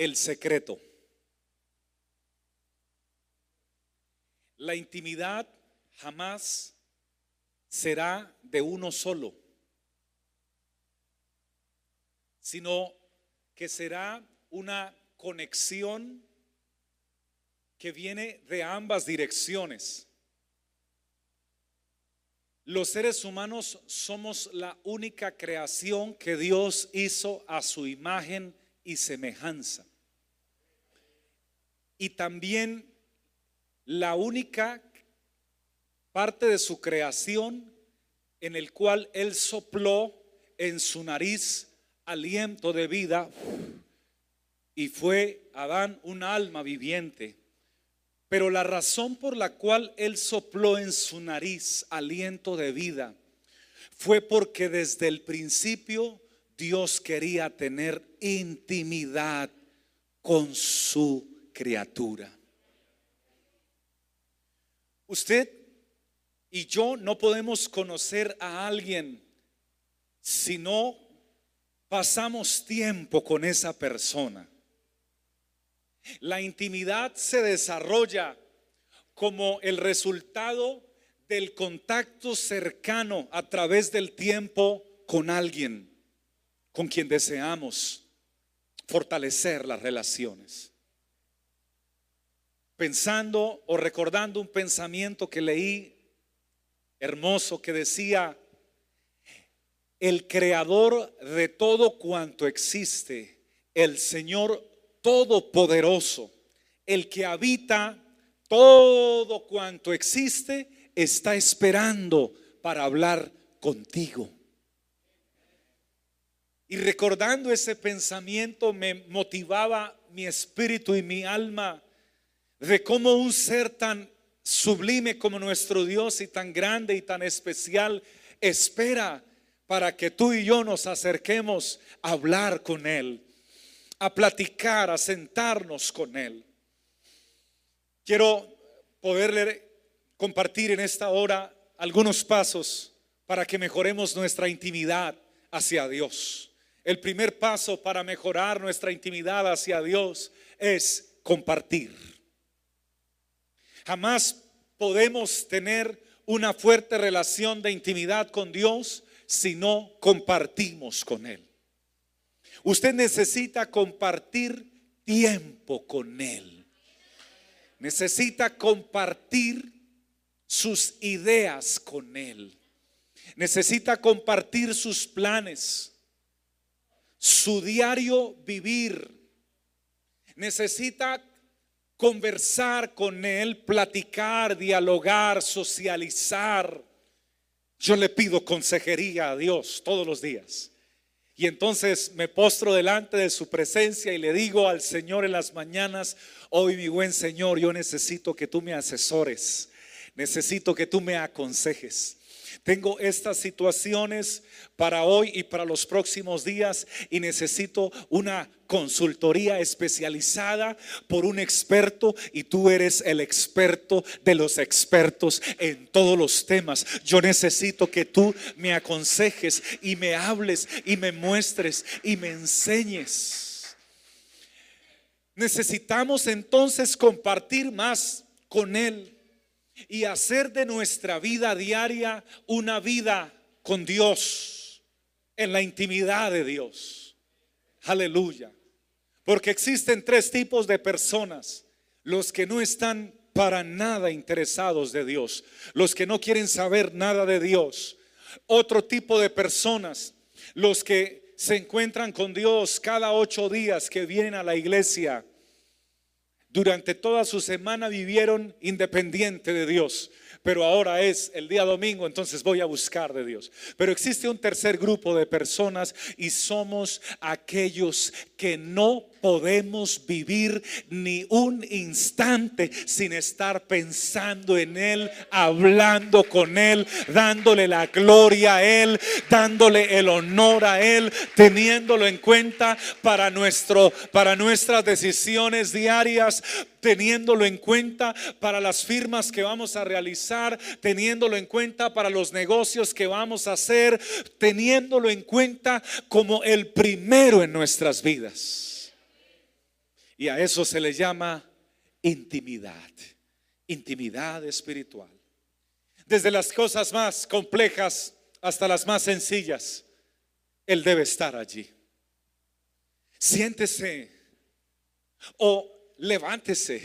El secreto. La intimidad jamás será de uno solo, sino que será una conexión que viene de ambas direcciones. Los seres humanos somos la única creación que Dios hizo a su imagen y semejanza. Y también la única parte de su creación en el cual Él sopló en su nariz aliento de vida y fue Adán un alma viviente. Pero la razón por la cual Él sopló en su nariz aliento de vida fue porque desde el principio Dios quería tener intimidad con su criatura. Usted y yo no podemos conocer a alguien si no pasamos tiempo con esa persona. La intimidad se desarrolla como el resultado del contacto cercano a través del tiempo con alguien con quien deseamos fortalecer las relaciones. Pensando o recordando un pensamiento que leí hermoso que decía, el creador de todo cuanto existe, el Señor todopoderoso, el que habita todo cuanto existe, está esperando para hablar contigo. Y recordando ese pensamiento me motivaba mi espíritu y mi alma de cómo un ser tan sublime como nuestro Dios y tan grande y tan especial espera para que tú y yo nos acerquemos a hablar con Él, a platicar, a sentarnos con Él. Quiero poderle compartir en esta hora algunos pasos para que mejoremos nuestra intimidad hacia Dios. El primer paso para mejorar nuestra intimidad hacia Dios es compartir. Jamás podemos tener una fuerte relación de intimidad con Dios si no compartimos con Él. Usted necesita compartir tiempo con Él. Necesita compartir sus ideas con Él. Necesita compartir sus planes, su diario vivir. Necesita conversar con Él, platicar, dialogar, socializar. Yo le pido consejería a Dios todos los días. Y entonces me postro delante de su presencia y le digo al Señor en las mañanas, hoy mi buen Señor, yo necesito que tú me asesores, necesito que tú me aconsejes. Tengo estas situaciones para hoy y para los próximos días y necesito una consultoría especializada por un experto y tú eres el experto de los expertos en todos los temas. Yo necesito que tú me aconsejes y me hables y me muestres y me enseñes. Necesitamos entonces compartir más con Él y hacer de nuestra vida diaria una vida con Dios, en la intimidad de Dios. Aleluya. Porque existen tres tipos de personas. Los que no están para nada interesados de Dios. Los que no quieren saber nada de Dios. Otro tipo de personas. Los que se encuentran con Dios cada ocho días que vienen a la iglesia durante toda su semana vivieron independiente de Dios, pero ahora es el día domingo, entonces voy a buscar de Dios. Pero existe un tercer grupo de personas y somos aquellos que no podemos vivir ni un instante sin estar pensando en Él, hablando con Él, dándole la gloria a Él, dándole el honor a Él, teniéndolo en cuenta para, nuestro, para nuestras decisiones diarias, teniéndolo en cuenta para las firmas que vamos a realizar, teniéndolo en cuenta para los negocios que vamos a hacer, teniéndolo en cuenta como el primero en nuestras vidas. Y a eso se le llama intimidad, intimidad espiritual. Desde las cosas más complejas hasta las más sencillas, Él debe estar allí. Siéntese o levántese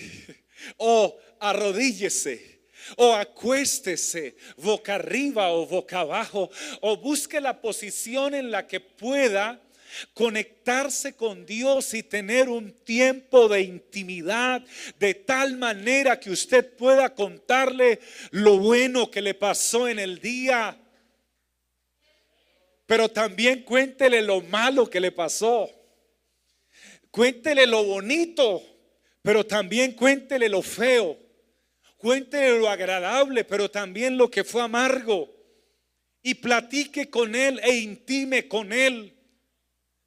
o arrodíllese o acuéstese boca arriba o boca abajo o busque la posición en la que pueda conectarse con Dios y tener un tiempo de intimidad de tal manera que usted pueda contarle lo bueno que le pasó en el día. Pero también cuéntele lo malo que le pasó. Cuéntele lo bonito, pero también cuéntele lo feo. Cuéntele lo agradable, pero también lo que fue amargo. Y platique con él e intime con él.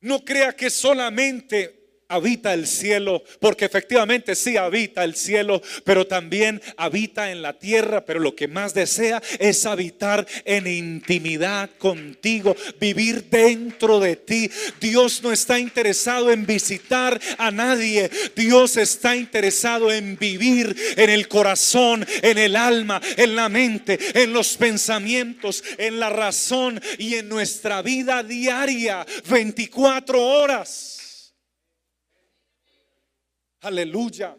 No crea que solamente habita el cielo, porque efectivamente sí habita el cielo, pero también habita en la tierra, pero lo que más desea es habitar en intimidad contigo, vivir dentro de ti. Dios no está interesado en visitar a nadie, Dios está interesado en vivir en el corazón, en el alma, en la mente, en los pensamientos, en la razón y en nuestra vida diaria, 24 horas. Aleluya.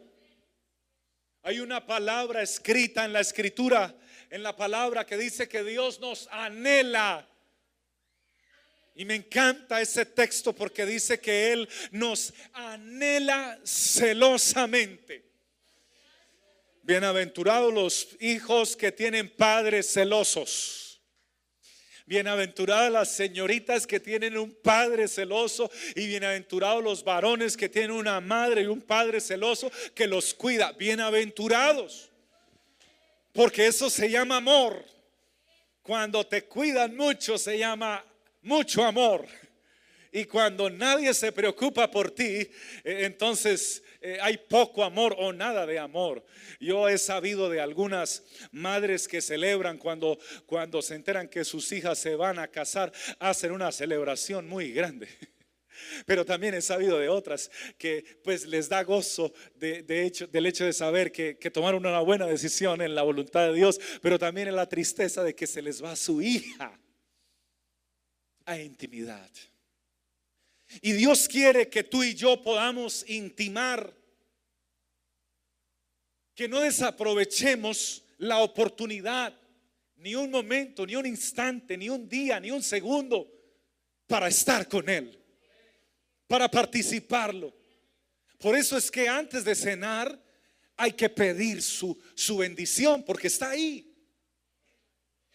Hay una palabra escrita en la escritura, en la palabra que dice que Dios nos anhela. Y me encanta ese texto porque dice que Él nos anhela celosamente. Bienaventurados los hijos que tienen padres celosos. Bienaventuradas las señoritas que tienen un padre celoso y bienaventurados los varones que tienen una madre y un padre celoso que los cuida. Bienaventurados. Porque eso se llama amor. Cuando te cuidan mucho se llama mucho amor. Y cuando nadie se preocupa por ti, eh, entonces eh, hay poco amor o nada de amor. Yo he sabido de algunas madres que celebran cuando, cuando se enteran que sus hijas se van a casar, hacen una celebración muy grande. Pero también he sabido de otras que pues les da gozo de, hecho, del hecho de saber que, que, tomaron una buena decisión en la voluntad de Dios, pero también en la tristeza de que se les va su hija a intimidad. Y Dios quiere que tú y yo podamos intimar, que no desaprovechemos la oportunidad, ni un momento, ni un instante, ni un día, ni un segundo, para estar con Él, para participarlo. Por eso es que antes de cenar hay que pedir su, su bendición, porque está ahí.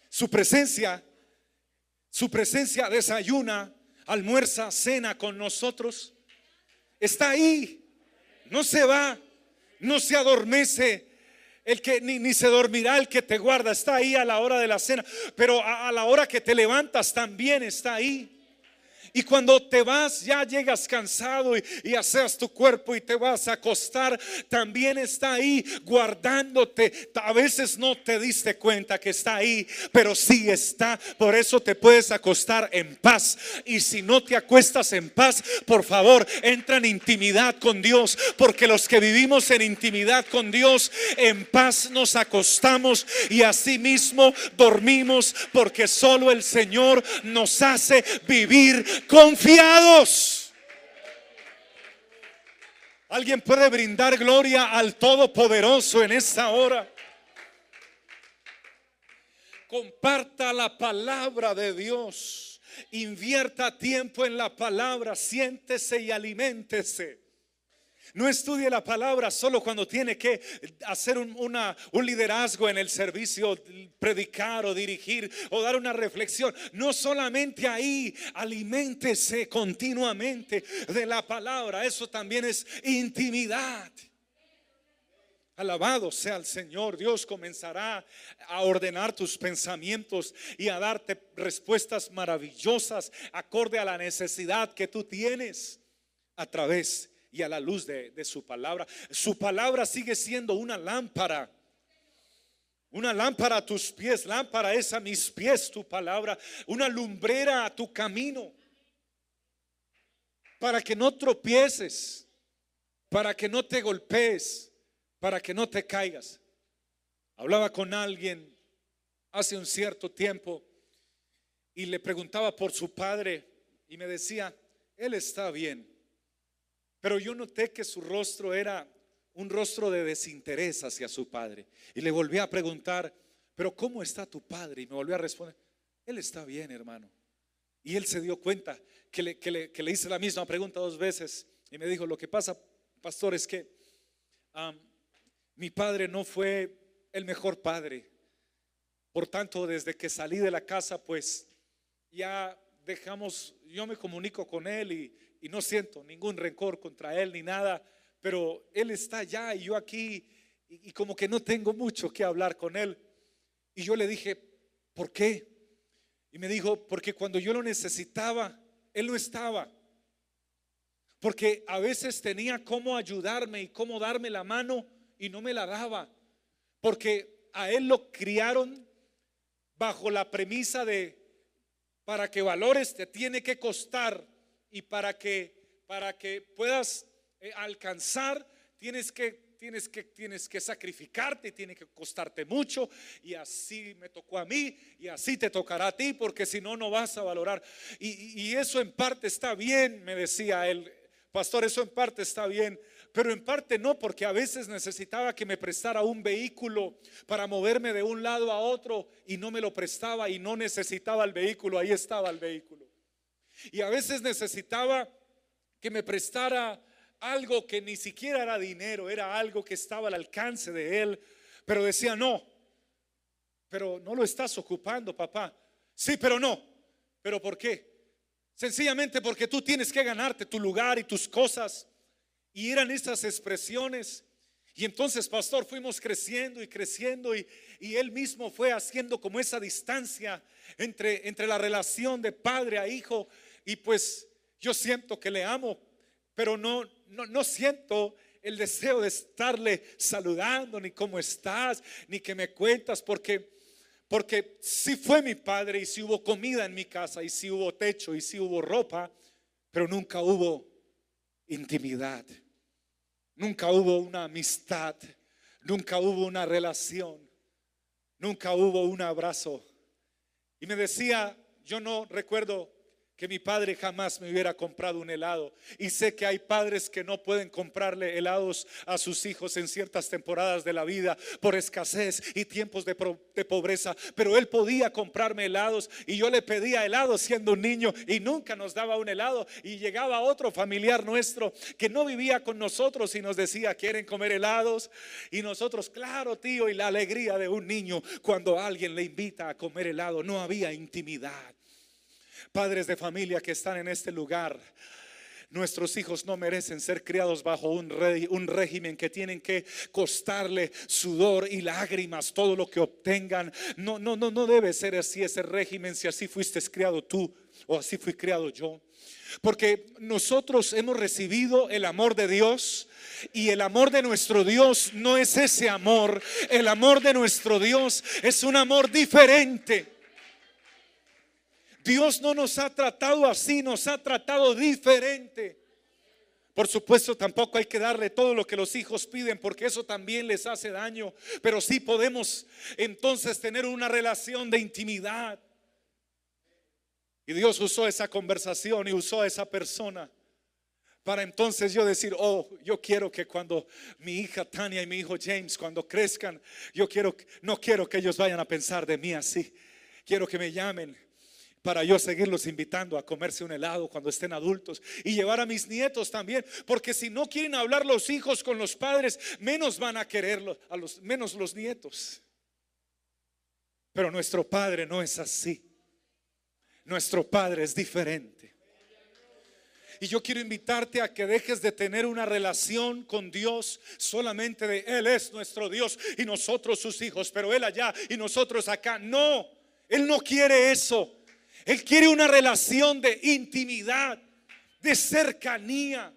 Su presencia, su presencia desayuna almuerza, cena con nosotros. Está ahí. No se va. No se adormece. El que ni, se dormirá el que te guarda. Está ahí a la hora de la cena. Pero a, a la hora que te levantas también está ahí. Y cuando te vas, ya llegas cansado y, y haces tu cuerpo y te vas a acostar, también está ahí guardándote. A veces no te diste cuenta que está ahí, pero sí está. Por eso te puedes acostar en paz. Y si no te acuestas en paz, por favor, entra en intimidad con Dios. Porque los que vivimos en intimidad con Dios, en paz nos acostamos y así mismo dormimos. Porque solo el Señor nos hace vivir confiados. Alguien puede brindar gloria al Todopoderoso en esta hora. Comparta la palabra de Dios. Invierta tiempo en la palabra. Siéntese y aliméntese. No estudie la palabra solo cuando tiene que hacer un, liderazgo en el servicio, predicar o dirigir o dar una reflexión. No solamente ahí, aliméntese continuamente de la palabra. Eso también es intimidad. Alabado sea el Señor. Dios comenzará a ordenar tus pensamientos y a darte respuestas maravillosas acorde a la necesidad que tú tienes a través y a la luz de, su palabra. Su palabra sigue siendo una lámpara. Una lámpara a tus pies, lámpara es a mis pies tu palabra, una lumbrera a tu camino, para que no tropieces, para que no te golpees, para que no te caigas. Hablaba con alguien hace un cierto tiempo y le preguntaba por su padre y me decía, él está bien, pero yo noté que su rostro era un rostro de desinterés hacia su padre. Y le volví a preguntar, pero ¿cómo está tu padre? Y me volvió a responder, él está bien, hermano. Y él se dio cuenta que le, que le- que le hice la misma pregunta dos veces. Y me dijo, lo que pasa, pastor, es que mi padre no fue el mejor padre. Por tanto, desde que salí de la casa, pues ya dejamos, yo me comunico con él y, y no siento ningún rencor contra él ni nada, pero él está allá y yo aquí y, como que no tengo mucho que hablar con él. Y yo le dije, ¿por qué? Y me dijo, porque cuando yo lo necesitaba, él no estaba. Porque a veces tenía cómo ayudarme y cómo darme la mano y no me la daba. Porque a él lo criaron bajo la premisa de para que valores te tiene que costar y para que para que puedas eh, alcanzar tienes que tienes que tienes que sacrificarte, tiene que costarte mucho y así me tocó a mí y así te tocará a ti porque si no no vas a valorar y, y- eso en parte está bien, me decía él, pastor, eso en parte está bien, pero en parte no, porque a veces necesitaba que me prestara un vehículo para moverme de un lado a otro y no me lo prestaba y no necesitaba el vehículo, ahí estaba el vehículo. Y a veces necesitaba que me prestara algo que ni siquiera era dinero, era algo que estaba al alcance de él, pero decía, no, pero no lo estás ocupando, papá. Sí, pero no. ¿Pero por qué? Sencillamente porque tú tienes que ganarte tu lugar y tus cosas. Y eran esas expresiones. Y entonces, pastor, fuimos creciendo y creciendo y, y él mismo fue haciendo como esa distancia entre, entre la relación de padre a hijo. Y pues yo siento que le amo, pero no, no, no siento el deseo de estarle saludando, ni cómo estás, ni que me cuentas, porque porque si fue mi padre y si hubo comida en mi casa y si hubo techo y si hubo ropa, pero nunca hubo intimidad. Nunca hubo una amistad, nunca hubo una relación, nunca hubo un abrazo. Y me decía, yo no recuerdo que mi padre jamás me hubiera comprado un helado. Y sé que hay padres que no pueden comprarle helados a sus hijos en ciertas temporadas de la vida por escasez y tiempos de, pobreza. Pero él podía comprarme helados y yo le pedía helado siendo un niño y nunca nos daba un helado. Y llegaba otro familiar nuestro que no vivía con nosotros y nos decía, ¿quieren comer helados? Y nosotros, claro, tío, y la alegría de un niño cuando alguien le invita a comer helado. No había intimidad. Padres de familia que están en este lugar, nuestros hijos no merecen ser criados bajo un, rey- un régimen que tienen que costarle sudor y lágrimas todo lo que obtengan. No, no, no, no debe ser así ese régimen si así fuiste criado tú o así fui criado yo. Porque nosotros hemos recibido el amor de Dios y el amor de nuestro Dios no es ese amor. El amor de nuestro Dios es un amor diferente. Dios no nos ha tratado así, nos ha tratado diferente. Por supuesto, tampoco hay que darle todo lo que los hijos piden, porque eso también les hace daño. Pero sí podemos entonces tener una relación de intimidad. Y Dios usó esa conversación y usó a esa persona para entonces yo decir, oh, yo quiero que cuando mi hija Tania y mi hijo James, cuando crezcan, yo quiero, no quiero que ellos vayan a pensar de mí así. Quiero que me llamen para yo seguirlos invitando a comerse un helado cuando estén adultos y llevar a mis nietos también, porque si no quieren hablar los hijos con los padres, menos van a quererlo, a los menos los nietos. Pero nuestro Padre no es así. Nuestro Padre es diferente. Y yo quiero invitarte a que dejes de tener una relación con Dios solamente de Él es nuestro Dios y nosotros sus hijos, pero Él allá y nosotros acá. No, Él no quiere eso. Él quiere una relación de intimidad, de cercanía.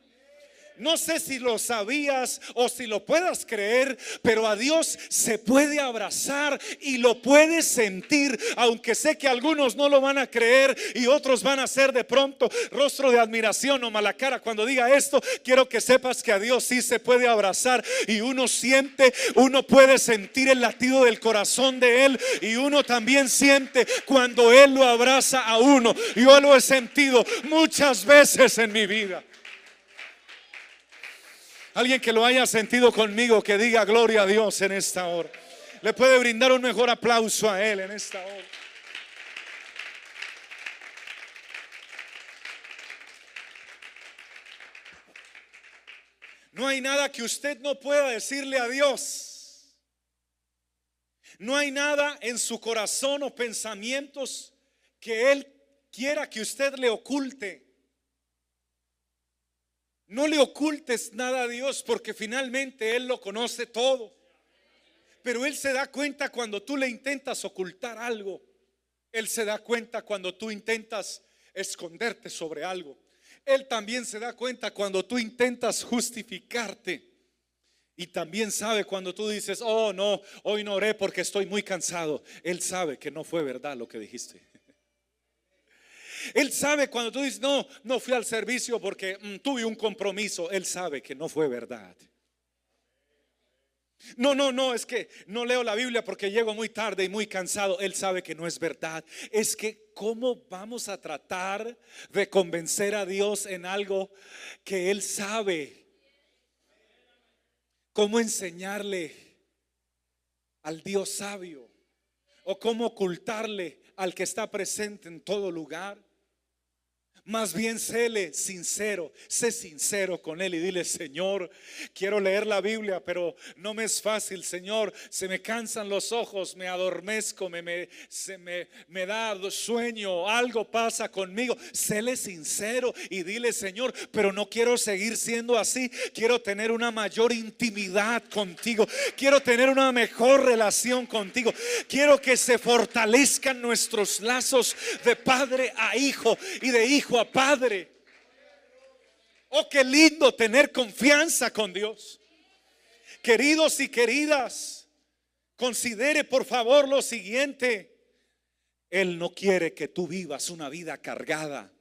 No sé si lo sabías o si lo puedas creer, pero a Dios se puede abrazar y lo puedes sentir, aunque sé que algunos no lo van a creer y otros van a ser de pronto rostro de admiración o mala cara. Cuando diga esto, quiero que sepas que a Dios sí se puede abrazar y uno siente, uno puede sentir el latido del corazón de Él y uno también siente cuando Él lo abraza a uno. Yo lo he sentido muchas veces en mi vida. Alguien que lo haya sentido conmigo, que diga gloria a Dios en esta hora. Le puede brindar un mejor aplauso a Él en esta hora. No hay nada que usted no pueda decirle a Dios. No hay nada en su corazón o pensamientos que Él quiera que usted le oculte. No le ocultes nada a Dios porque finalmente Él lo conoce todo. Pero Él se da cuenta cuando tú le intentas ocultar algo. Él se da cuenta cuando tú intentas esconderte sobre algo. Él también se da cuenta cuando tú intentas justificarte. Y también sabe cuando tú dices, oh no, hoy no oré porque estoy muy cansado. Él sabe que no fue verdad lo que dijiste. Él sabe cuando tú dices, no, no fui al servicio porque mm, tuve un compromiso. Él sabe que no fue verdad. No, no, no, es que no leo la Biblia porque llego muy tarde y muy cansado. Él sabe que no es verdad. Es que ¿cómo vamos a tratar de convencer a Dios en algo que Él sabe? ¿Cómo enseñarle al Dios sabio? ¿O cómo ocultarle al que está presente en todo lugar? Más bien séle sincero, sé sincero con Él y dile, Señor, quiero leer la Biblia, pero no me es fácil, Señor, se me cansan los ojos, me adormezco, me, me, se me, me da sueño, algo pasa conmigo. Séle sincero y dile, Señor, pero no quiero seguir siendo así, quiero tener una mayor intimidad contigo, quiero tener una mejor relación contigo, quiero que se fortalezcan nuestros lazos de padre a hijo y de hijo Padre. Oh, qué lindo tener confianza con Dios. Queridos y queridas, considere por favor lo siguiente. Él no quiere que tú vivas una vida cargada.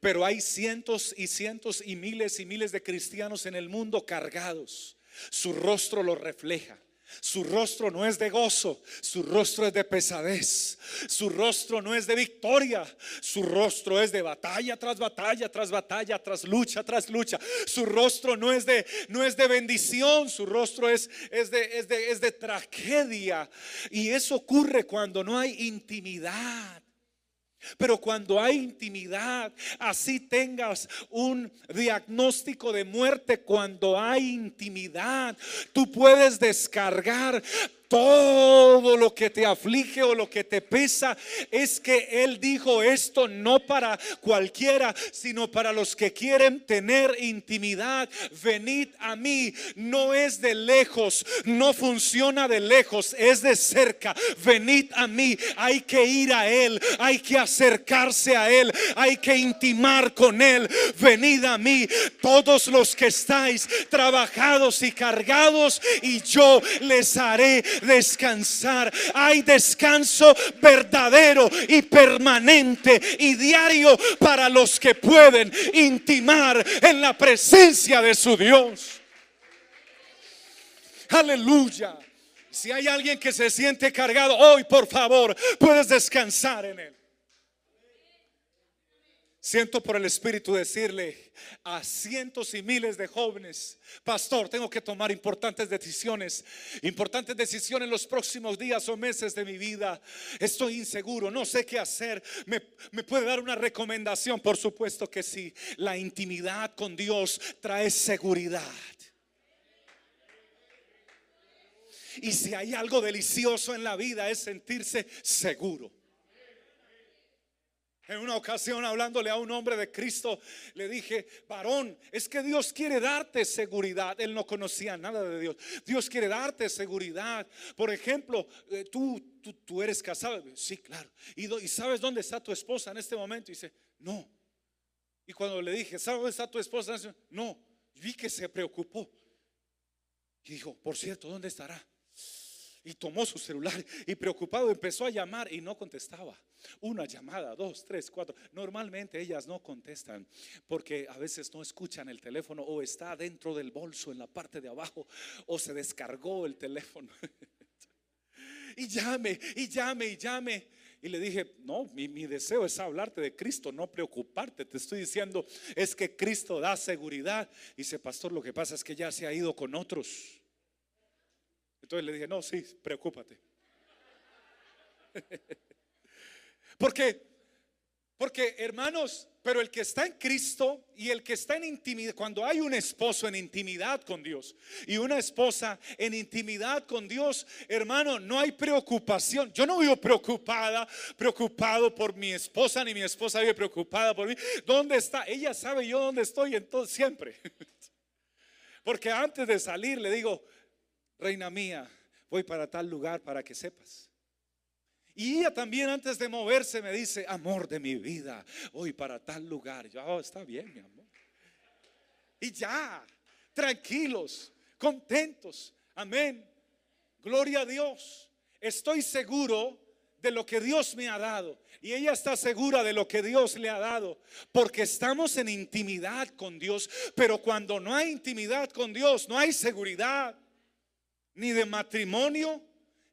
Pero hay cientos y cientos y miles y miles de cristianos en el mundo cargados. Su rostro lo refleja. Su rostro no es de gozo, su rostro es de pesadez, su rostro no es de victoria, su rostro es de batalla tras batalla, tras batalla, tras lucha, tras lucha. Su rostro no es de, no es de bendición, su rostro es, es, de, es, de, es de tragedia. Y eso ocurre cuando no hay intimidad. Pero cuando hay intimidad, así tengas un diagnóstico de muerte, cuando hay intimidad, tú puedes descargar todo lo que te aflige o lo que te pesa, es que Él dijo esto no para cualquiera, sino para los que quieren tener intimidad. Venid a mí, no es de lejos, no funciona de lejos, es de cerca. Venid a mí, hay que ir a Él, hay que acercarse a Él, hay que intimar con Él. Venid a mí, todos los que estáis trabajados y cargados, y yo les haré descansar. Hay descanso verdadero y permanente y diario para los que pueden intimar en la presencia de su Dios. Aleluya. Si hay alguien que se siente cargado hoy, por favor, puedes descansar en él. Siento por el Espíritu decirle a cientos y miles de jóvenes, pastor, tengo que tomar importantes decisiones, importantes decisiones en los próximos días o meses de mi vida. Estoy inseguro, no sé qué hacer. ¿Me, me puede dar una recomendación? Por supuesto que sí. La intimidad con Dios trae seguridad. Y si hay algo delicioso en la vida es sentirse seguro. En una ocasión hablándole a un hombre de Cristo, le dije, varón, es que Dios quiere darte seguridad. Él no conocía nada de Dios. Dios quiere darte seguridad. Por ejemplo, eh, tú, tú, eres casado. Sí, claro. ¿Y, ¿Y sabes dónde está tu esposa en este momento? Y dice, no. Y cuando le dije, ¿sabes dónde está tu esposa? No. Vi que se preocupó. Y dijo, por cierto, ¿dónde estará? Y tomó su celular y preocupado empezó a llamar y no contestaba. Una llamada, dos, tres, cuatro. Normalmente ellas no contestan porque a veces no escuchan el teléfono o está dentro del bolso en la parte de abajo o se descargó el teléfono. y llame, y llame, y llame. Y le dije, no, mi, mi, deseo es hablarte de Cristo, no preocuparte. Te estoy diciendo, es que Cristo da seguridad. Y dice, pastor, lo que pasa es que ya se ha ido con otros. Entonces le dije, no, sí, preocúpate. Porque, porque hermanos, pero el que está en Cristo y el que está en intimidad, cuando hay un esposo en intimidad con Dios y una esposa en intimidad con Dios, hermano, no hay preocupación. Yo no vivo preocupada, preocupado por mi esposa, ni mi esposa vive preocupada por mí. ¿Dónde está? Ella sabe yo dónde estoy, entonces siempre. Porque antes de salir le digo, reina mía, voy para tal lugar para que sepas. Y ella también antes de moverse me dice, amor de mi vida, voy para tal lugar. Yo, oh, está bien, mi amor. Y ya, tranquilos, contentos. Amén. Gloria a Dios. Estoy seguro de lo que Dios me ha dado. Y ella está segura de lo que Dios le ha dado. Porque estamos en intimidad con Dios. Pero cuando no hay intimidad con Dios, no hay seguridad ni de matrimonio,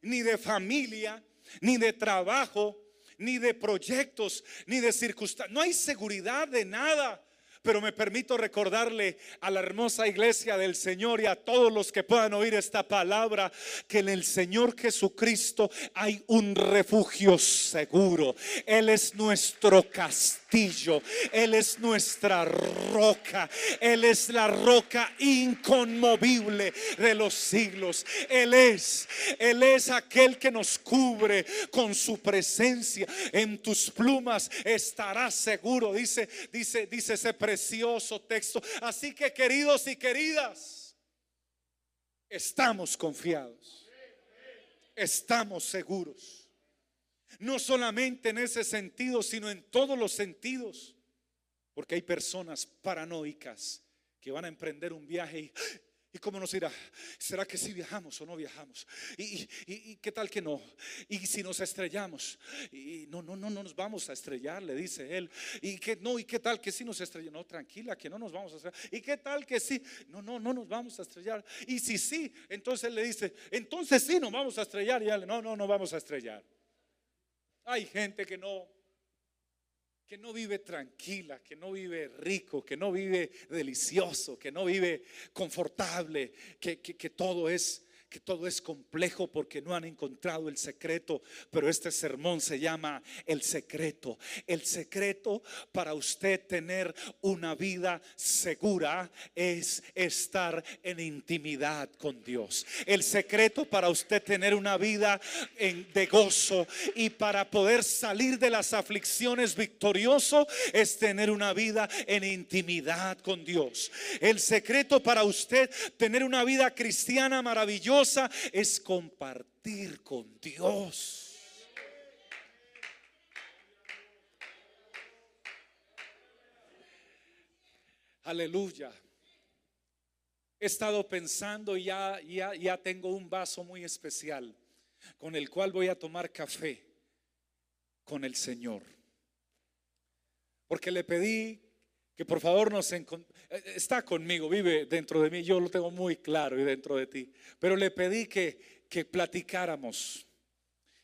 ni de familia, ni de trabajo, ni de proyectos, ni de circunstancias. No hay seguridad de nada. Pero me permito recordarle a la hermosa iglesia del Señor y a todos los que puedan oír esta palabra que en el Señor Jesucristo hay un refugio seguro. Él es nuestro castillo, Él es nuestra roca, Él es la roca inconmovible de los siglos. Él es, Él es aquel que nos cubre con su presencia. En tus plumas estarás seguro, dice, dice, dice ese precioso texto. Así que queridos y queridas, estamos confiados, estamos seguros. No solamente en ese sentido, sino en todos los sentidos. Porque hay personas paranoicas que van a emprender un viaje y ¿Y cómo nos irá? ¿Será que si viajamos o no viajamos? ¿Y, qué tal que no? ¿Y si nos estrellamos? Y no, no, no, no nos vamos a estrellar, le dice él. ¿Y que no? ¿Y qué tal que si nos estrellamos? No, tranquila, que no nos vamos a estrellar. ¿Y qué tal que sí? No, no, no nos vamos a estrellar. Y si sí, entonces él le dice, entonces sí nos vamos a estrellar. Y él, no, no, no vamos a estrellar. Hay gente que no que no vive tranquila, que no vive rico, que no vive delicioso, que no vive confortable, que, que, todo es que todo es complejo porque no han encontrado el secreto, pero este sermón se llama el secreto. El secreto para usted tener una vida segura es estar en intimidad con Dios. El secreto para usted tener una vida de gozo y para poder salir de las aflicciones victorioso es tener una vida en intimidad con Dios. El secreto para usted tener una vida cristiana maravillosa es compartir con Dios. Aleluya. He estado pensando y ya, ya, ya tengo un vaso muy especial con el cual voy a tomar café con el Señor. Porque le pedí que por favor nos eh, está conmigo, vive dentro de mí, yo lo tengo muy claro y dentro de ti, pero le pedí que, que platicáramos,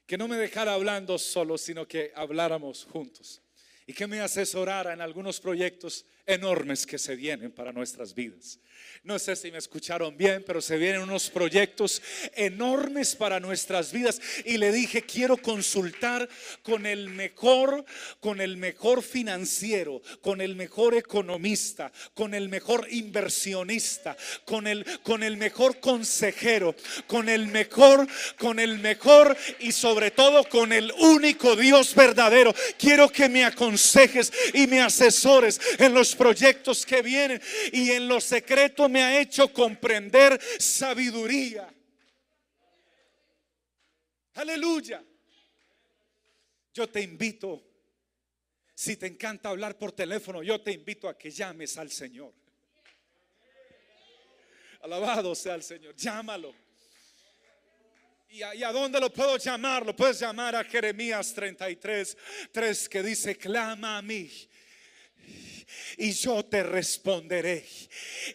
que no me dejara hablando solo, sino que habláramos juntos. y que me asesorara en algunos proyectos enormes que se vienen para nuestras vidas. No sé si me escucharon bien, pero se vienen unos proyectos enormes para nuestras vidas y le dije, quiero consultar con el mejor, con el mejor financiero, con el mejor economista, con el mejor inversionista, con el con el mejor consejero, con el mejor, con el mejor y sobre todo con el único Dios verdadero. Quiero que me aconsejes y me asesores en los proyectos que vienen y en lo secreto me ha hecho comprender sabiduría. Aleluya. Yo te invito, si te encanta hablar por teléfono, yo te invito a que llames al Señor. Alabado sea el Señor, llámalo. ¿Y a, ¿Y a, dónde lo puedo llamar? Lo puedes llamar a Jeremías 33, 3 que dice, clama a mí y yo te responderé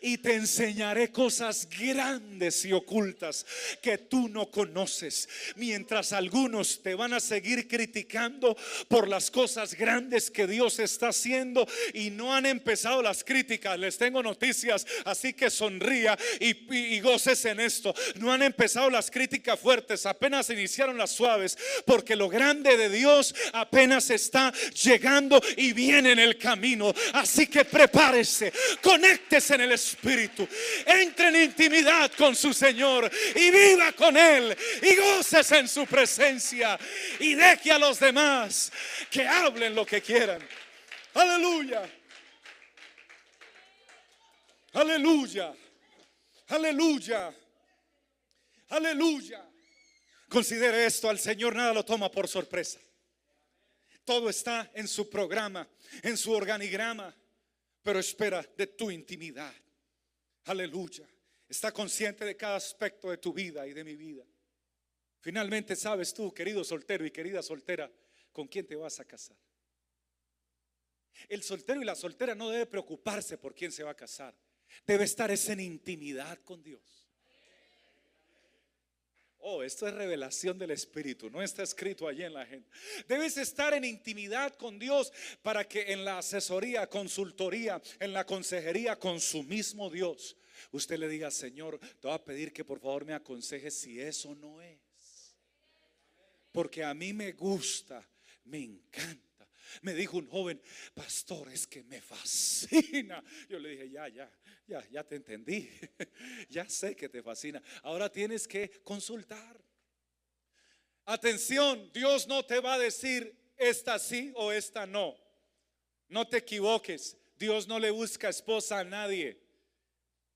y te enseñaré cosas grandes y ocultas que tú no conoces. Mientras algunos te van a seguir criticando por las cosas grandes que Dios está haciendo y no han empezado las críticas, les tengo noticias, así que sonría y, y, y goces en esto. No han empezado las críticas fuertes, apenas iniciaron las suaves, porque lo grande de Dios apenas está llegando y viene en el camino. Así que prepárese, conéctese en el Espíritu, entre en intimidad con su Señor y viva con Él y goces en su presencia y deje a los demás que hablen lo que quieran. Aleluya. Aleluya. Aleluya. Aleluya. Considere esto, al Señor nada lo toma por sorpresa. Todo está en su programa, en su organigrama pero espera de tu intimidad. Aleluya. Está consciente de cada aspecto de tu vida y de mi vida. Finalmente sabes tú, querido soltero y querida soltera, con quién te vas a casar. El soltero y la soltera no debe preocuparse por quién se va a casar. Debe estar en intimidad con Dios. Oh, esto es revelación del Espíritu, no está escrito allí en la gente. Debes estar en intimidad con Dios para que en la asesoría, consultoría, en la consejería con su mismo Dios, usted le diga, Señor, te voy a pedir que por favor me aconseje si eso no es. Porque a mí me gusta, me encanta me dijo un joven, pastor, es que me fascina. Yo le dije, ya, ya, ya, ya te entendí. ya sé que te fascina. Ahora tienes que consultar. Atención, Dios no te va a decir esta sí o esta no. No te equivoques. Dios no le busca esposa a nadie.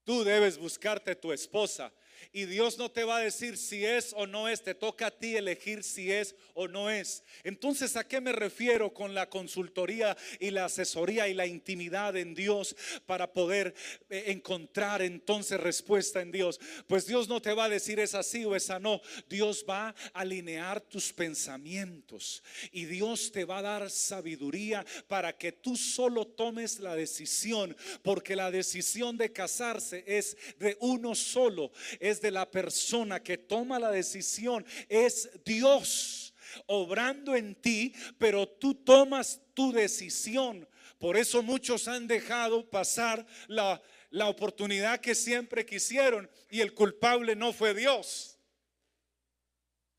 Tú debes buscarte tu esposa. Y Dios no te va a decir si es o no es, te toca a ti elegir si es o no es. Entonces, ¿a qué me refiero con la consultoría y la asesoría y la intimidad en Dios para poder eh, encontrar entonces respuesta en Dios? Pues Dios no te va a decir es así o esa no. Dios va a alinear tus pensamientos y Dios te va a dar sabiduría para que tú solo tomes la decisión, porque la decisión de casarse es de uno solo, de la persona que toma la decisión, es Dios obrando en ti, pero tú tomas tu decisión. Por eso muchos han dejado pasar la, la oportunidad que siempre quisieron y el culpable no fue Dios,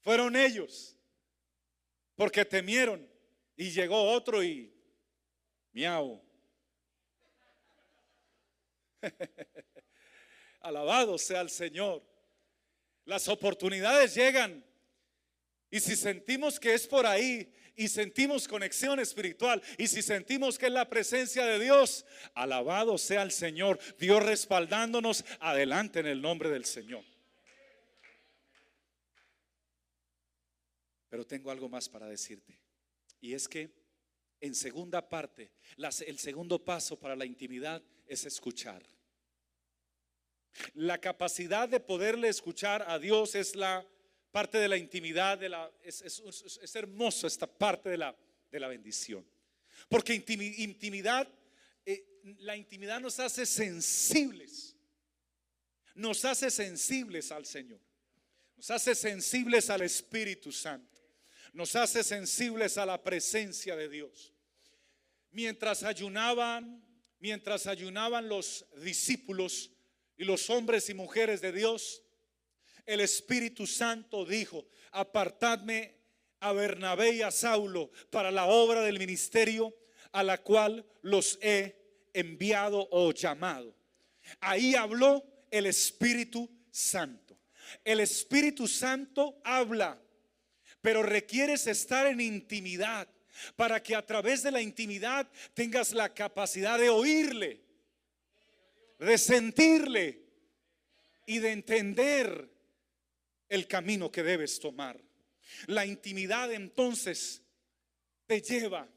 fueron ellos, porque temieron y llegó otro y miau. Alabado sea el Señor. Las oportunidades llegan. Y si sentimos que es por ahí y sentimos conexión espiritual y si sentimos que es la presencia de Dios, alabado sea el Señor, Dios respaldándonos adelante en el nombre del Señor. Pero tengo algo más para decirte. Y es que en segunda parte, el segundo paso para la intimidad es escuchar. La capacidad de poderle escuchar a Dios es la parte de la intimidad, de la, es, es, es hermoso esta parte de la, de la bendición. Porque intimidad, eh, la intimidad nos hace sensibles, nos hace sensibles al Señor, nos hace sensibles al Espíritu Santo, nos hace sensibles a la presencia de Dios. mientras ayunaban, mientras ayunaban los discípulos y los hombres y mujeres de Dios, el Espíritu Santo dijo, apartadme a Bernabé y a Saulo para la obra del ministerio a la cual los he enviado o llamado. Ahí habló el Espíritu Santo. El Espíritu Santo habla, pero requieres estar en intimidad para que a través de la intimidad tengas la capacidad de oírle, de sentirle y de entender el camino que debes tomar. La intimidad entonces te lleva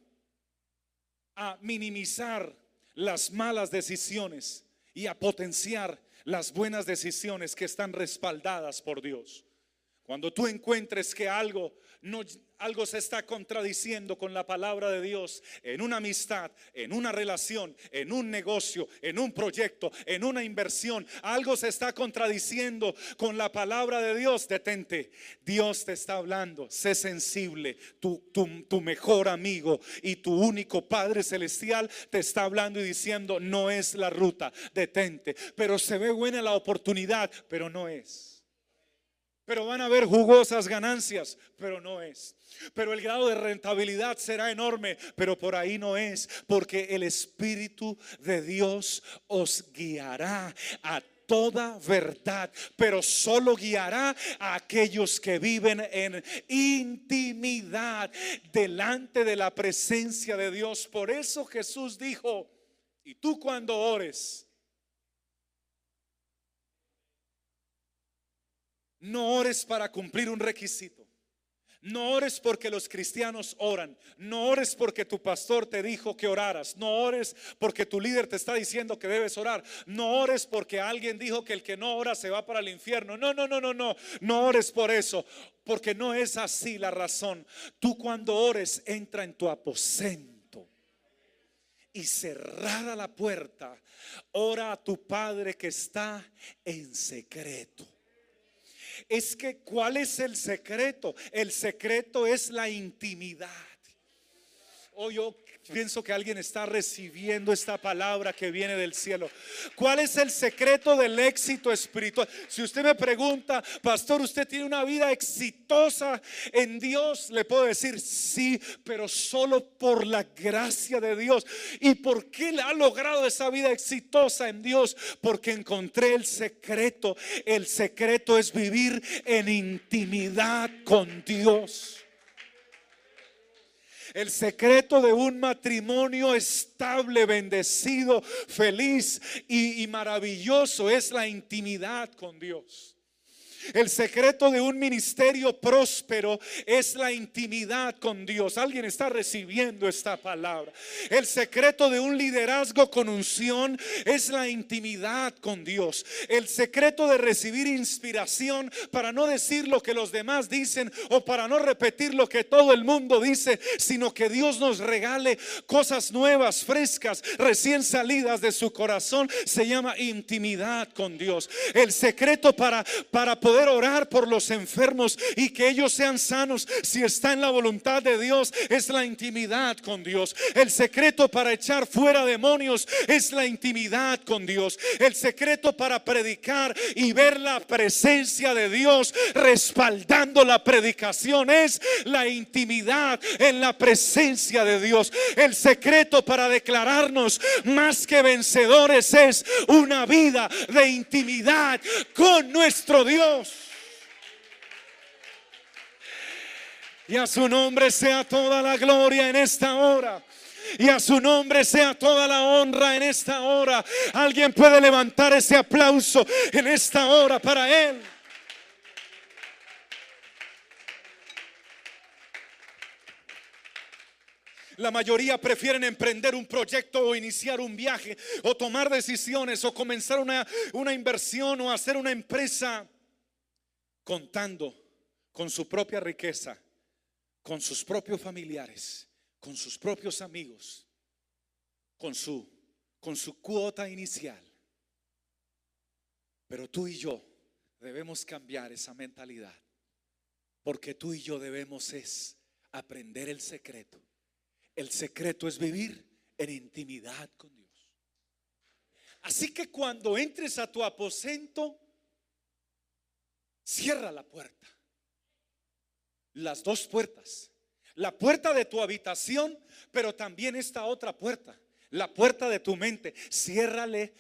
a minimizar las malas decisiones y a potenciar las buenas decisiones que están respaldadas por Dios. Cuando tú encuentres que algo no algo se está contradiciendo con la palabra de Dios en una amistad, en una relación, en un negocio, en un proyecto, en una inversión. Algo se está contradiciendo con la palabra de Dios. Detente. Dios te está hablando. Sé sensible. Tu, mejor amigo y tu único Padre Celestial te está hablando y diciendo, no es la ruta. Detente. Pero se ve buena la oportunidad, pero no es pero van a haber jugosas ganancias, pero no es. Pero el grado de rentabilidad será enorme, pero por ahí no es, porque el Espíritu de Dios os guiará a toda verdad, pero solo guiará a aquellos que viven en intimidad delante de la presencia de Dios. Por eso Jesús dijo, y tú cuando ores, No ores para cumplir un requisito. No ores porque los cristianos oran. No ores porque tu pastor te dijo que oraras. No ores porque tu líder te está diciendo que debes orar. No ores porque alguien dijo que el que no ora se va para el infierno. No, no, no, no, no. No ores por eso. Porque no es así la razón. Tú cuando ores entra en tu aposento. Y cerrada la puerta, ora a tu Padre que está en secreto es que ¿cuál es el secreto? El secreto es la intimidad. Oh, yo pienso que alguien está recibiendo esta palabra que viene del cielo. ¿Cuál es el secreto del éxito espiritual? Si usted me pregunta, pastor, ¿usted tiene una vida exitosa en Dios? Le puedo decir sí, pero solo por la gracia de Dios. ¿Y por qué ha logrado esa vida exitosa en Dios? Porque encontré el secreto. El secreto es vivir en intimidad con Dios. El secreto de un matrimonio estable, bendecido, feliz y, maravilloso es la intimidad con Dios. El secreto de un ministerio próspero es la intimidad con Dios. Alguien está recibiendo esta palabra. El secreto de un liderazgo con unción es la intimidad con Dios. El secreto de recibir inspiración para no decir lo que los demás dicen o para no repetir lo que todo el mundo dice, sino que Dios nos regale cosas nuevas, frescas, recién salidas de su corazón, se llama intimidad con Dios. El secreto para para poder orar por los enfermos y que ellos sean sanos, si está en la voluntad de Dios, es la intimidad con Dios. El secreto para echar fuera demonios es la intimidad con Dios. El secreto para predicar y ver la presencia de Dios respaldando la predicación es la intimidad en la presencia de Dios. El secreto para declararnos más que vencedores es una vida de intimidad con nuestro Dios. Y a su nombre sea toda la gloria en esta hora. Y a su nombre sea toda la honra en esta hora. Alguien puede levantar ese aplauso en esta hora para Él. La mayoría prefieren emprender un proyecto o iniciar un viaje o tomar decisiones o comenzar una, una inversión o hacer una empresa contando con su propia riqueza con sus propios familiares, con sus propios amigos, con su, con su cuota inicial. Pero tú y yo debemos cambiar esa mentalidad, porque tú y yo debemos es aprender el secreto. El secreto es vivir en intimidad con Dios. Así que cuando entres a tu aposento, cierra la puerta. Las dos puertas. La puerta de tu habitación, pero también esta otra puerta. La puerta de tu mente. Ciérrale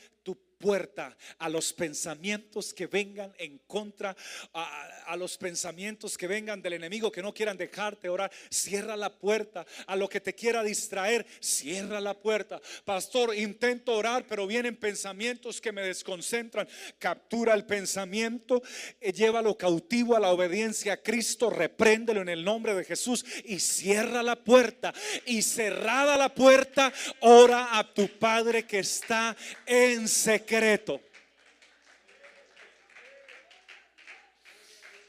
puerta a los pensamientos que vengan en contra, a, los pensamientos que vengan del enemigo que no quieran dejarte orar. Cierra la puerta a lo que te quiera distraer. Cierra la puerta. Pastor, intento orar, pero vienen pensamientos que me desconcentran. Captura el pensamiento, eh, llévalo cautivo a la obediencia a Cristo, repréndelo en el nombre de Jesús y cierra la puerta. Y cerrada la puerta, ora a tu Padre que está en secreto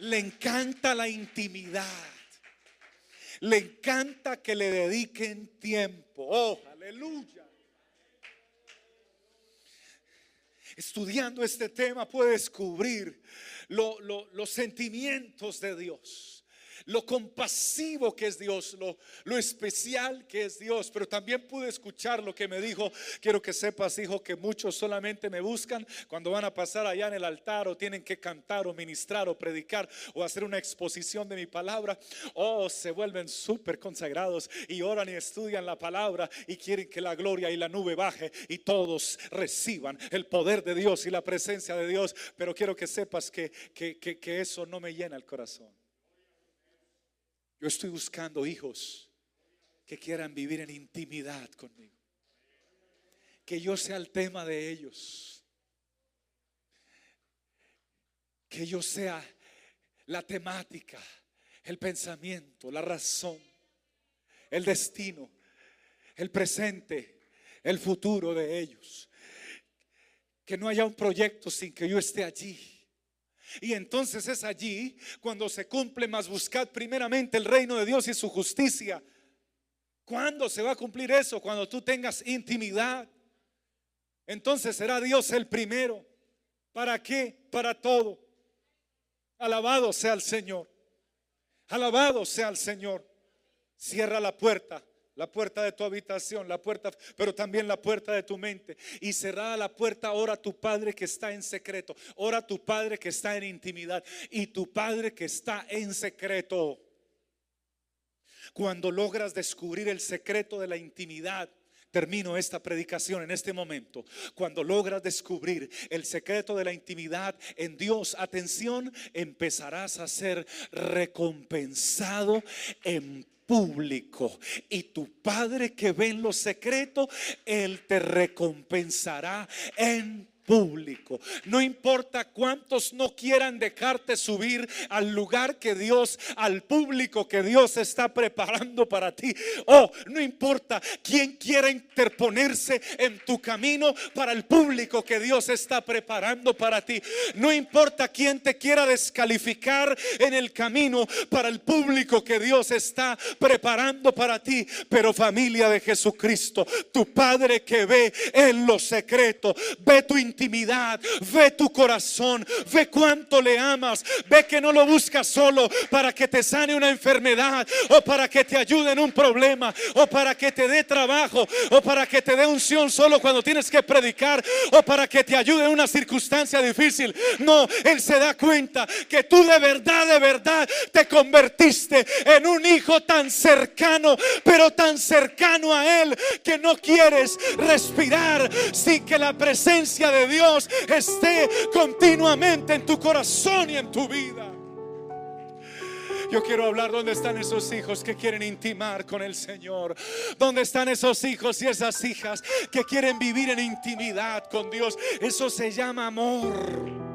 le encanta la intimidad. Le encanta que le dediquen tiempo. Oh, aleluya. Estudiando este tema puede descubrir los sentimientos de Dios lo compasivo que es Dios, lo, especial que es Dios. Pero también pude escuchar lo que me dijo, quiero que sepas, hijo, que muchos solamente me buscan cuando van a pasar allá en el altar o tienen que cantar o ministrar o predicar o hacer una exposición de mi palabra. O se vuelven súper consagrados y oran y estudian la palabra y quieren que la gloria y la nube baje y todos reciban el poder de Dios y la presencia de Dios. Pero quiero que sepas que, que, que eso no me llena el corazón. Yo estoy buscando hijos que quieran vivir en intimidad conmigo. Que yo sea el tema de ellos. Que yo sea la temática, el pensamiento, la razón, el destino, el presente, el futuro de ellos. Que no haya un proyecto sin que yo esté allí y entonces es allí cuando se cumple más buscad primeramente el reino de Dios y su justicia. ¿Cuándo se va a cumplir eso? Cuando tú tengas intimidad. Entonces será Dios el primero. ¿Para qué? Para todo. Alabado sea el Señor. Alabado sea el Señor. Cierra la puerta la puerta de tu habitación, la puerta, pero también la puerta de tu mente. Y cerrada la puerta, ora tu Padre que está en secreto, ora tu Padre que está en intimidad y tu Padre que está en secreto. Cuando logras descubrir el secreto de la intimidad, Termino esta predicación en este momento. Cuando logras descubrir el secreto de la intimidad en Dios, atención, empezarás a ser recompensado en público. Y tu Padre que ve en lo secreto, Él te recompensará en público. No importa cuántos no quieran dejarte subir al lugar que Dios, al público que Dios está preparando para ti. Oh, no importa quién quiera interponerse en tu camino para el público que Dios está preparando para ti. No importa quién te quiera descalificar en el camino para el público que Dios está preparando para ti. Pero familia de Jesucristo, tu Padre que ve en lo secreto, ve tu intimidad, ve tu corazón, ve cuánto le amas, ve que no lo buscas solo para que te sane una enfermedad o para que te ayude en un problema o para que te dé trabajo o para que te dé unción solo cuando tienes que predicar o para que te ayude en una circunstancia difícil. No, Él se da cuenta que tú de verdad, de verdad te convertiste en un hijo tan cercano, pero tan cercano a Él que no quieres respirar sin que la presencia de Dios esté continuamente en tu corazón y en tu vida. Yo quiero hablar donde están esos hijos que quieren intimar con el Señor. Donde están esos hijos y esas hijas que quieren vivir en intimidad con Dios. Eso se llama amor.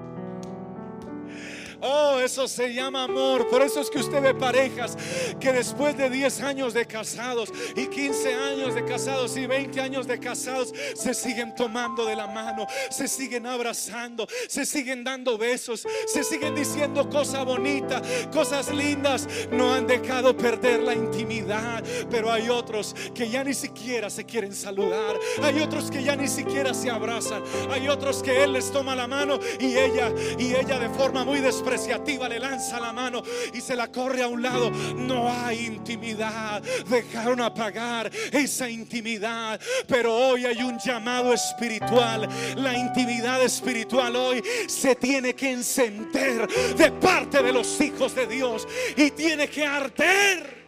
Oh, eso se llama amor. Por eso es que usted ve parejas que después de 10 años de casados y 15 años de casados y 20 años de casados se siguen tomando de la mano, se siguen abrazando, se siguen dando besos, se siguen diciendo cosas bonitas, cosas lindas. No han dejado perder la intimidad, pero hay otros que ya ni siquiera se quieren saludar. Hay otros que ya ni siquiera se abrazan. Hay otros que él les toma la mano y ella y ella de forma muy despreciable despreciativa le lanza la mano y se la corre a un lado. No hay intimidad. Dejaron apagar esa intimidad. Pero hoy hay un llamado espiritual. La intimidad espiritual hoy se tiene que encender de parte de los hijos de Dios y tiene que arder.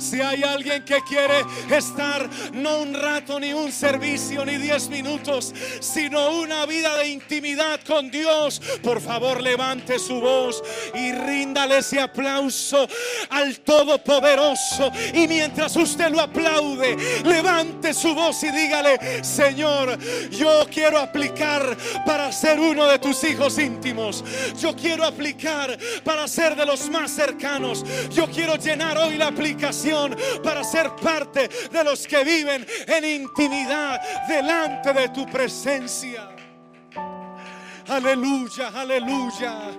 Si hay alguien que quiere estar no un rato, ni un servicio, ni diez minutos, sino una vida de intimidad con Dios, por favor levante su voz y ríndale ese aplauso al Todopoderoso. Y mientras usted lo aplaude, levante su voz y dígale, Señor, yo quiero aplicar para ser uno de tus hijos íntimos. Yo quiero aplicar para ser de los más cercanos. Yo quiero llenar hoy la aplicación para ser parte de los que viven en intimidad delante de tu presencia. Aleluya, aleluya.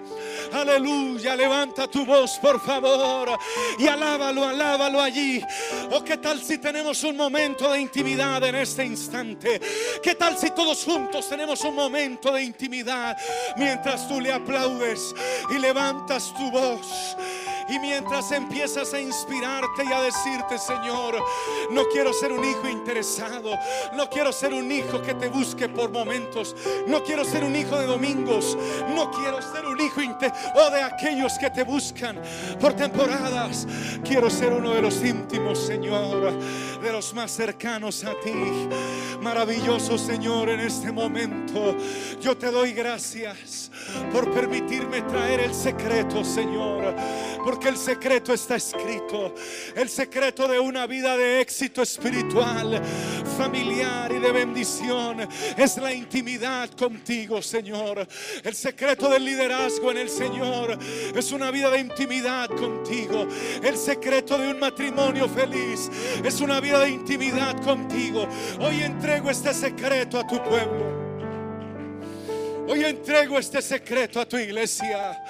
Aleluya, levanta tu voz por favor y alábalo, alábalo allí. O oh, qué tal si tenemos un momento de intimidad en este instante. ¿Qué tal si todos juntos tenemos un momento de intimidad mientras tú le aplaudes y levantas tu voz? Y mientras empiezas a inspirarte y a decirte, Señor, no quiero ser un hijo interesado, no quiero ser un hijo que te busque por momentos, no quiero ser un hijo de domingos, no quiero ser un hijo o de aquellos que te buscan por temporadas. Quiero ser uno de los íntimos, Señor, de los más cercanos a ti. Maravilloso, Señor, en este momento. Yo te doy gracias por permitirme traer el secreto, Señor, porque el secreto está escrito. El secreto de una vida de éxito espiritual, familiar y de bendición es la intimidad contigo, Señor. El secreto del liderazgo en el Señor es una vida de intimidad contigo. El secreto de un matrimonio feliz es una vida de intimidad contigo. Hoy entrego este secreto a tu pueblo. Hoy entrego este secreto a tu iglesia.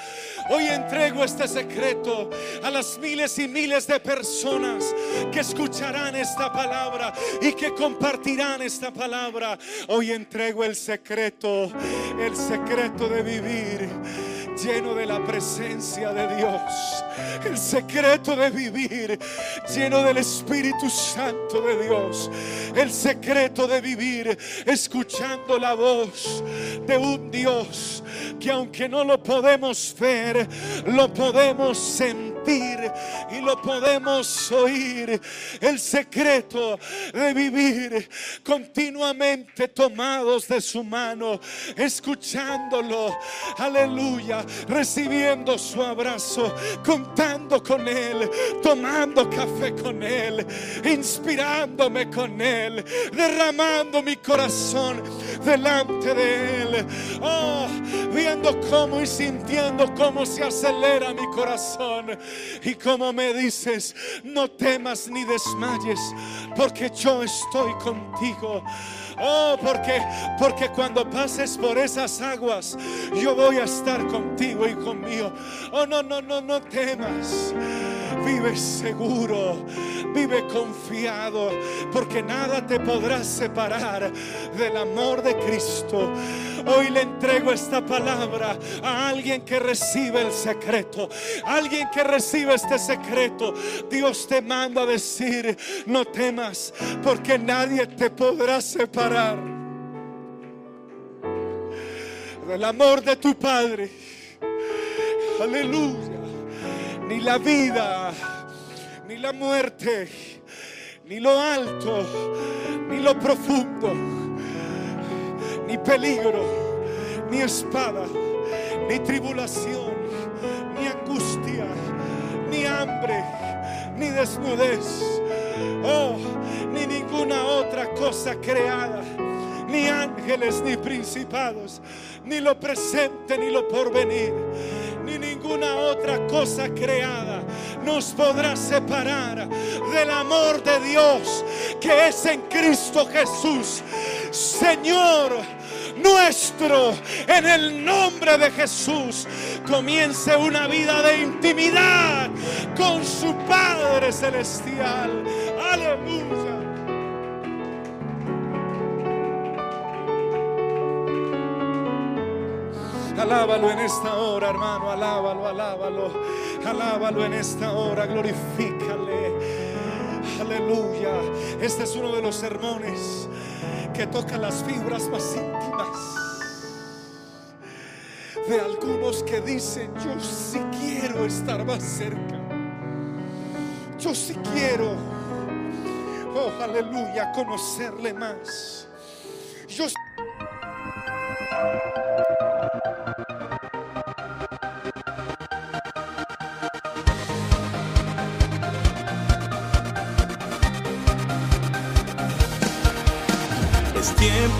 Hoy entrego este secreto a las miles y miles de personas que escucharán esta palabra y que compartirán esta palabra. Hoy entrego el secreto, el secreto de vivir lleno de la presencia de Dios. El secreto de vivir lleno del Espíritu Santo de Dios. El secreto de vivir escuchando la voz de un Dios que aunque no lo podemos ver, lo podemos sentir y lo podemos oír. El secreto de vivir continuamente tomados de su mano, escuchándolo. Aleluya recibiendo su abrazo, contando con Él, tomando café con Él, inspirándome con Él, derramando mi corazón delante de Él. Oh, viendo cómo y sintiendo cómo se acelera mi corazón y cómo me dices, no temas ni desmayes, porque yo estoy contigo. Oh, porque, porque cuando pases por esas aguas, yo voy a estar contigo y conmigo. Oh, no, no, no, no temas. Vive seguro, vive confiado, porque nada te podrá separar del amor de Cristo. Hoy le entrego esta palabra a alguien que recibe el secreto, alguien que recibe este secreto. Dios te manda a decir, no temas, porque nadie te podrá separar del amor de tu Padre. Aleluya. Ni la vida, ni la muerte, ni lo alto, ni lo profundo, ni peligro, ni espada, ni tribulación, ni angustia, ni hambre, ni desnudez, oh, ni ninguna otra cosa creada ni ángeles, ni principados, ni lo presente, ni lo porvenir, ni ninguna otra cosa creada nos podrá separar del amor de Dios que es en Cristo Jesús, Señor nuestro. En el nombre de Jesús comience una vida de intimidad con su Padre Celestial. Aleluya. Alábalo en esta hora, hermano. Alábalo, alábalo. Alábalo en esta hora. Glorifícale. Aleluya. Este es uno de los sermones que toca las fibras más íntimas de algunos que dicen, yo sí quiero estar más cerca. Yo sí quiero, oh aleluya, conocerle más. Yo